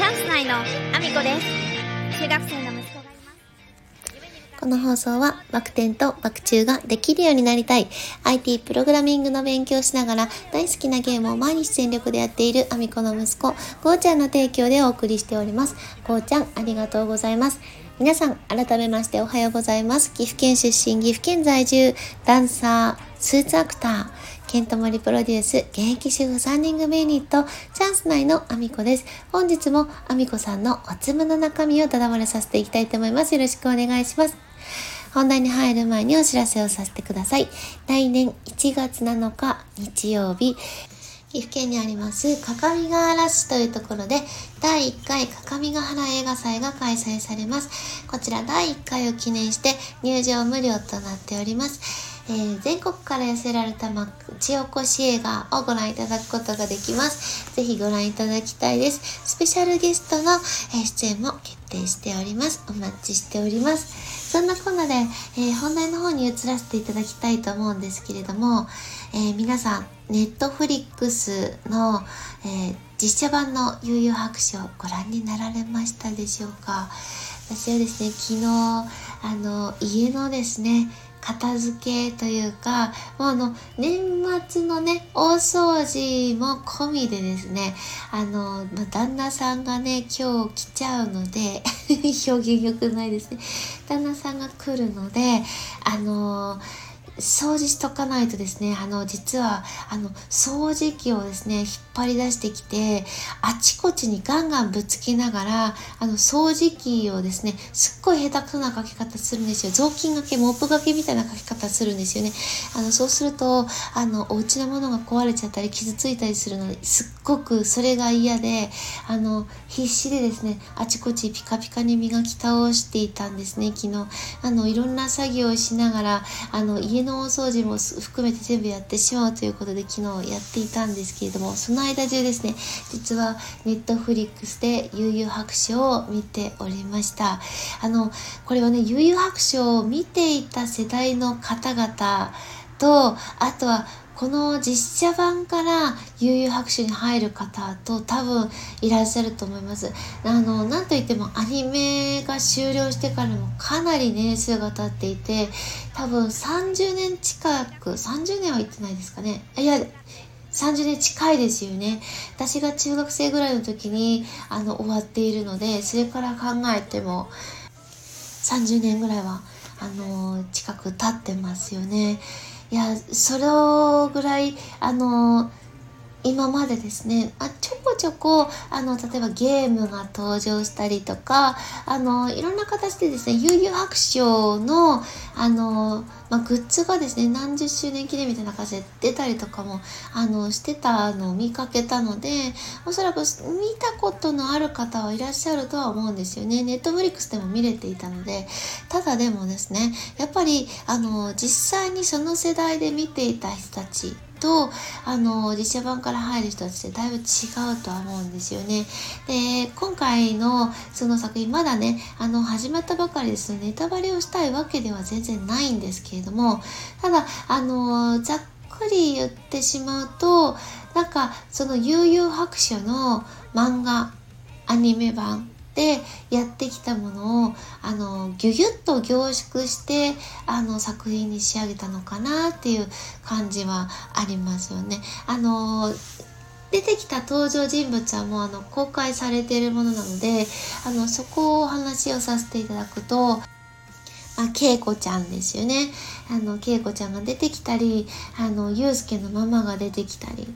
チャンス内のアミコです中学生の息子がいますこの放送はバク転とバク宙ができるようになりたい IT プログラミングの勉強をしながら大好きなゲームを毎日全力でやっているアミコの息子、ゴーちゃんの提供でお送りしております。ゴーちゃんありがとうございます。皆さん改めましておはようございます。岐阜県出身、岐阜県在住、ダンサー、スーツアクター、ケントモリプロデュース、現役主婦3人組ユニット、チャンス内のアミコです。本日もアミコさんのおつむの中身をただ漏れさせていきたいと思います。よろしくお願いします。本題に入る前にお知らせをさせてください。来年1月7日日曜日、岐阜県にあります、各務原市というところで、第1回各務原映画祭が開催されます。こちら第1回を記念して入場無料となっております。えー全国から寄せられた町おこし映画をご覧いただくことができます。ぜひご覧いただきたいです。スペシャルゲストの、えー出演も決定しております。お待ちしております。そんなこんなで、えー本題の方に移らせていただきたいと思うんですけれども、えー皆さん、ネットフリックスの、えー実写版の悠々白書をご覧になられましたでしょうか？私はですね、昨日、あの、家のですね、片付けというか、もうあの、年末のね、大掃除も込みでですね、あの、ま、旦那さんがね、今日来ちゃうので、表現良くないですね。旦那さんが来るので、あの、掃除しとかないとですね、あの、実は、あの、掃除機をですね、引っ張り出してきて、あちこちにガンガンぶつけながら、あの、掃除機をですね、すっごい下手くそな書き方するんですよ。雑巾がけ、モップがけみたいな書き方するんですよね。あの、そうすると、あの、お家のものが壊れちゃったり、傷ついたりするので、すっごくそれが嫌で、あの、必死でですね、あちこちピカピカに磨き倒していたんですね、昨日。あの、いろんな作業をしながら、あの、家の大掃除も含めて全部やってしまうということで昨日やっていたんですけれども、その間中ですね、実はネットフリックスで悠々白書を見ておりました。あの、これはね、悠々白書を見ていた世代の方々と、あとはこの実写版から悠々白書に入る方と多分いらっしゃると思います。あの、なんといってもアニメが終了してからもかなり年数が経っていて、多分30年近く、30年は言ってないですかね。いや、30年近いですよね。私が中学生ぐらいの時にあの終わっているので、それから考えても30年ぐらいはあの近く経ってますよね。いや、それぐらいあの今までですね、あちょこちょこあの例えばゲームが登場したりとかあのいろんな形でですね悠々白書のあの、まあ、グッズがですね何十周年記念みたいな感じで出たりとかもあのしてたのを見かけたのでおそらく見たことのある方はいらっしゃるとは思うんですよね。ネットフリックスでも見れていたので。ただでもですねやっぱりあの実際にその世代で見ていた人たちとあの実写版から入る人たちってだいぶ違うとは思うんですよね。で今回のその作品まだねあの始まったばかりですネタバレをしたいわけでは全然ないんですけれどもただあのざっくり言ってしまうとなんかその悠々白書の漫画アニメ版でやってきたものをあのギュギュッと凝縮してあの作品に仕上げたのかなっていう感じはありますよね。あの出てきた登場人物はもうあの公開されているものなのであのそこをお話をさせていただくとまあ、けいこちゃんですよね。あの、けいこちゃんが出てきたり、あの、ゆうすけのママが出てきたり。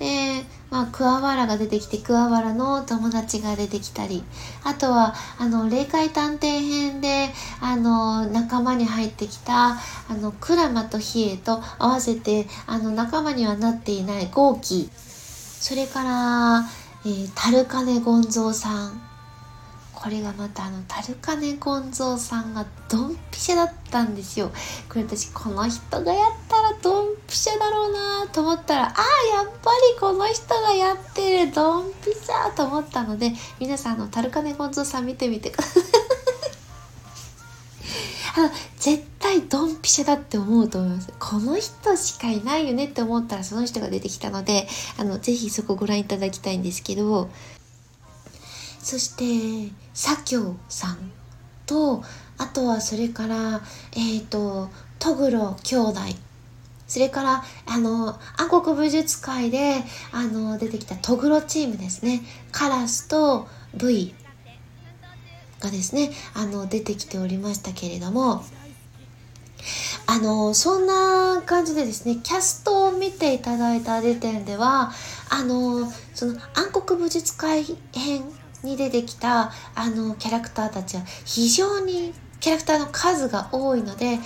で、まあ、桑原が出てきて、桑原の友達が出てきたり。あとは、あの、霊界探偵編で、あの、仲間に入ってきた、あの、クラマとヒエと合わせて、あの、仲間にはなっていないゴーキ。それから、えー、タルカネゴンゾーさん。これがまたあのタルカネゴンゾーさんがドンピシャだったんですよ。これ私この人がやったドンピシャだろうなと思ったらああやっぱりこの人がやってるドンピシャと思ったので皆さんのタルカネゴンゾさん見てみてください。あの絶対ドンピシャだって思うと思います。この人しかいないよねって思ったらその人が出てきたのであのぜひそこご覧いただきたいんですけどそして左京さんとあとはそれからえっ、ー、とトグロ兄弟それからあの暗黒武術界であの出てきたトグロチームですね。カラスと V がですねあの出てきておりましたけれどもあのそんな感じでですねキャストを見ていただいた時点ではあのその暗黒武術会編に出てきたあのキャラクターたちは非常にキャラクターの数が多いので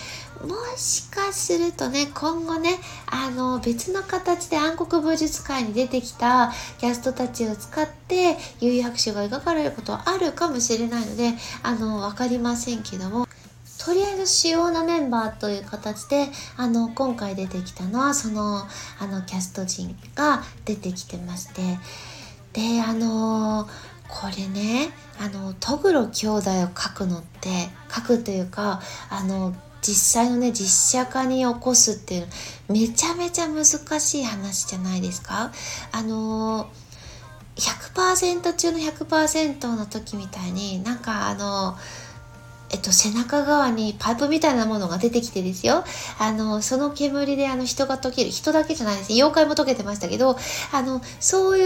もしかするとね今後ねあの別の形で暗黒武術界に出てきたキャストたちを使って悠々白書が描かれることはあるかもしれないのであの分かりませんけどもとりあえず主要なメンバーという形であの今回出てきたのはそのあのキャスト陣が出てきてまして。であのこれねあのトグロ兄弟を描くのって描くというかあの実際のね実写化に起こすっていうめちゃめちゃ難しい話じゃないですか？あの100%中の100%の時みたいになんかあのえっと、背中側にパイプみたいなものが出てきてですよ。あの、その煙であの人が溶ける。人だけじゃないです。妖怪も溶けてましたけど、あの、そうい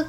う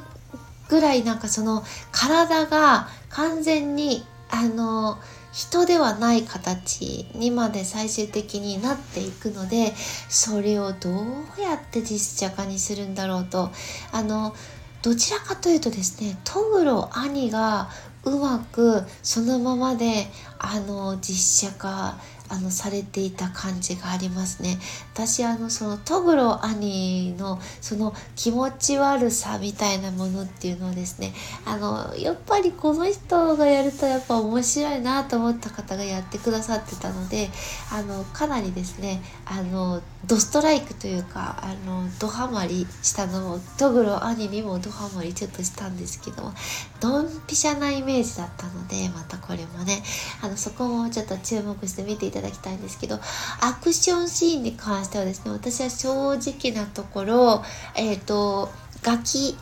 ぐらいなんかその体が完全に、あの、人ではない形にまで最終的になっていくのでそれをどうやって実写化にするんだろうと。あのどちらかというとですねトグロ兄がうまくそのままであの実写化あのされていた感じがありますね。私あのそのトグロ兄のその気持ち悪さみたいなものっていうのをですねあのやっぱりこの人がやるとやっぱ面白いなと思った方がやってくださってたのであのかなりですねあのドストライクというかあのドハマりしたのをトグロ兄にもドハマりちょっとしたんですけどもドンピシャなイメージだったのでまたこれもねあのそこもちょっと注目して見ていただきたいんですけどアクションシーンに関してはですね私は正直なところえっ、ー、とガキ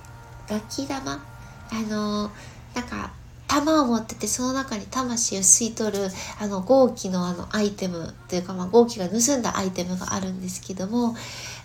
ガキ玉？あのなんか玉を持っててその中に魂を吸い取るあの豪気のあのアイテムというか、まあ、豪気が盗んだアイテムがあるんですけども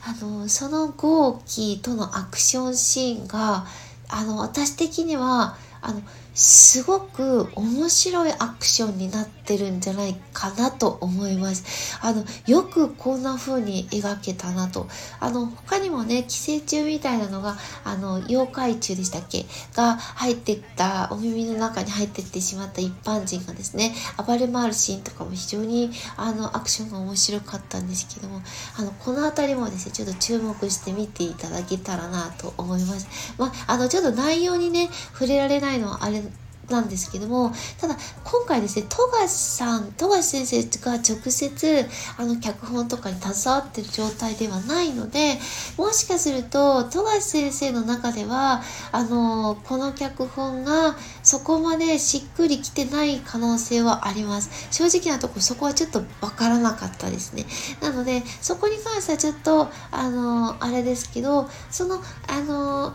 あのその豪気とのアクションシーンがあの私的にはあのすごく面白いアクションになってるんじゃないかなと思います。あの、よくこんな風に描けたなと。あの、他にもね、寄生虫みたいなのが、あの、妖怪虫でしたっけ？が入ってったお耳の中に入ってってしまった一般人がですね、暴れ回るシーンとかも非常に、あの、アクションが面白かったんですけども、あの、この辺りもですね、ちょっと注目して見ていただけたらなと思います。まあ、あの、ちょっと内容にね、触れられないのはあれなんですけどもただ今回ですね富樫さん富樫先生が直接あの脚本とかに携わってる状態ではないのでもしかすると富樫先生の中ではあのこの脚本がそこまでしっくりきてない可能性はあります。正直なとこそこはちょっとわからなかったですね。なのでそこに関してはちょっとあのあれですけどそのあの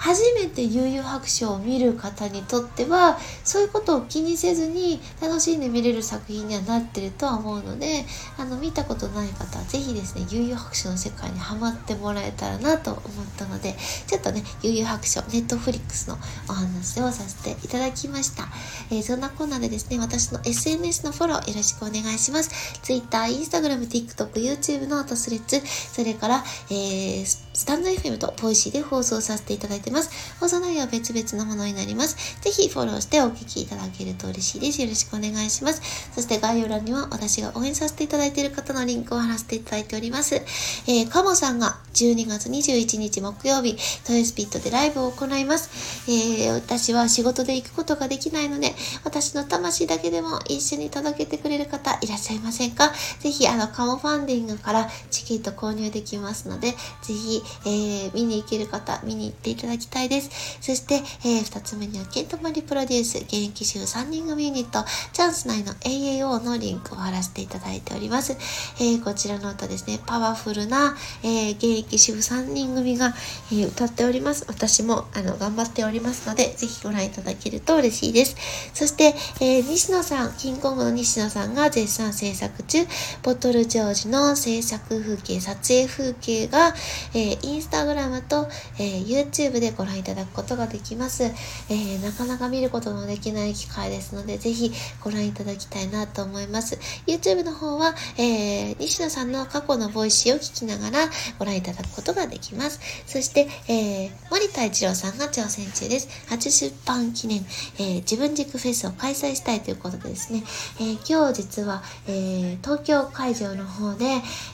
初めて悠々白書を見る方にとってはそういうことを気にせずに楽しんで見れる作品にはなってるとは思うのであの見たことない方は是非ですね幽遊白書の世界にはまってもらえたらなと思ったのでちょっとね悠々白書ネットフリックスのお話をさせていただきました、えー、そんなコーナーでですね私の SNS のフォローよろしくお願いします。Twitter、Instagram、TikTok、YouTube のトスレッツそれから、えー、スタンド FM とボイシーで放送させていただいててます。放送内容は別々のものになります。ぜひフォローしてお聞きいただけると嬉しいです。よろしくお願いします。そして概要欄には私が応援させていただいている方のリンクを貼らせていただいております。えー、カモさんが12月21日木曜日、トイスピットでライブを行います。えー、私は仕事で行くことができないので、私の魂だけでも一緒に届けてくれる方いらっしゃいませんか？ぜひ、あの、カモファンディングからチケット購入できますので、ぜひ、えー、見に行ける方、見に行っていただきたいです。そして、えー、2つ目には、ケントマリプロデュース、現役主婦3人組ユニット、チャンス内の AAO のリンクを貼らせていただいております。えー、こちらの歌ですね、パワフルな、えー、現役主婦3人組が、えー、歌っております。私も、あの、頑張っておりますので、ぜひご覧いただけると嬉しいです。そして、えー、西野さん、キングコングの西野さんが絶賛制作中、ボトルジョージの制作風景、撮影風景が、えー、インスタグラムと、えー、YouTube でご覧いただくことができます。えー、なかなか見ることのできない機会ですので、ぜひご覧いただきたいなと思います。YouTube の方は、えー、西野さんの過去の Voicy を聞きながらご覧いただくことができます。そして、えー、森田一郎さんが挑戦中です。初出版記念、えー、自分軸フェスを開催したいということでですね、えー、今日実は、え、東京会場の方で、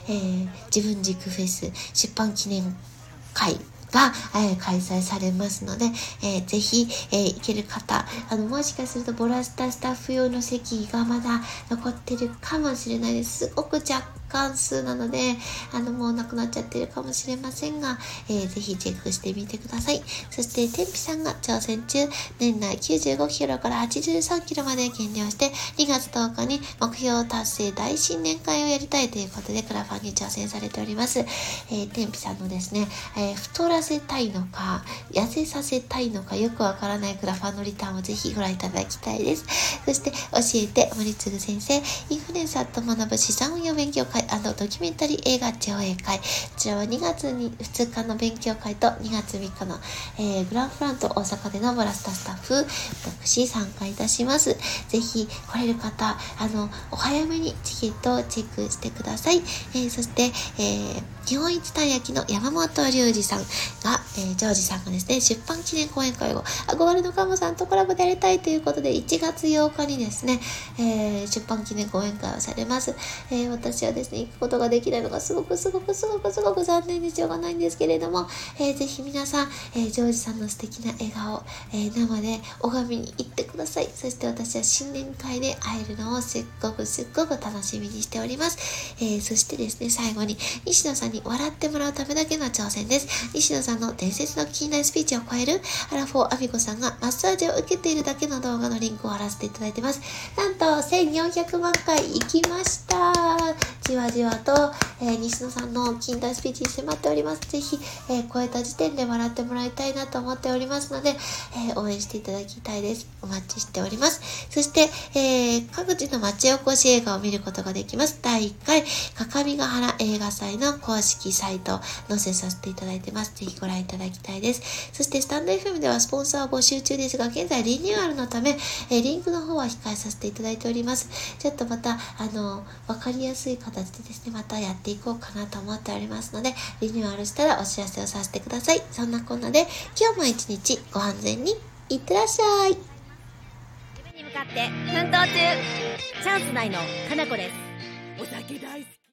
え、自分軸フェス出版記念会が、えー、開催されますので、えー、ぜひ、えー、行ける方、あの、もしかするとボラスタスタッフ用の席がまだ残ってるかもしれないです。すごく若関数なので、あの、もうなくなっちゃってるかもしれませんが、えー、ぜひチェックしてみてください。そして、天日さんが挑戦中、年内95キロから83キロまで減量して、2月10日に目標達成大新年会をやりたいということで、クラファンに挑戦されております。えー、天日さんのですね、えー、太らせたいのか、痩せさせたいのか、よくわからないクラファンのリターンをぜひご覧いただきたいです。そして、教えて、森次先生、インフルエンサーと学ぶ資産運用勉強会会ドキュメンタリー映画上映会。こちらは2月に2日の勉強会と2月3日の、えー、グランフラント大阪でのブラスタスタッフ、私参加いたします。ぜひ来れる方、あの、お早めにチケットをチェックしてください。えー、そして、えー日本一たい焼きの山本隆二さんが、えー、ジョージさんがですね、出版記念講演会を憧れのカモさんとコラボでやりたいということで、1月8日にですね、えー、出版記念講演会をされます。えー、私はですね、ね行くことができないのがすごくすごくすごくすごく残念でしょうがないんですけれども、えー、ぜひ皆さん、えー、ジョージさんの素敵な笑顔、えー、生で拝みに行ってください。そして私は新年会で会えるのをすっごくすっごく楽しみにしております。え、そしてですね、最後に西野さんに笑ってもらうためだけの挑戦です。西野さんの伝説の近代スピーチを超えるアラフォーアミコさんがマッサージを受けているだけの動画のリンクを貼らせていただいてます。なんと1400万回行きました。じわじわと、えー、西野さんの近代スピーチに迫っております。ぜひ、えー、超えた時点で笑ってもらいたいなと思っておりますので、えー、応援していただきたいです。お待ちしております。そして、えー、各地の町おこし映画を見ることができます。第1回、かかみがはら映画祭の公式サイト載せさせていただいてます。ぜひご覧いただきたいです。そして、スタンド FM ではスポンサー募集中ですが、現在リニューアルのため、えリンクの方は控えさせていただいております。ちょっとまた、あの、わかりやすい形じでですね、またやっていこうかなと思っておりますので、リニューアルしたらお知らせをさせてください。そんなこんなで、今日も一日ご安全にいってらっしゃい。夢に向かって奮闘中チャンス内のかなこです。お酒大好き。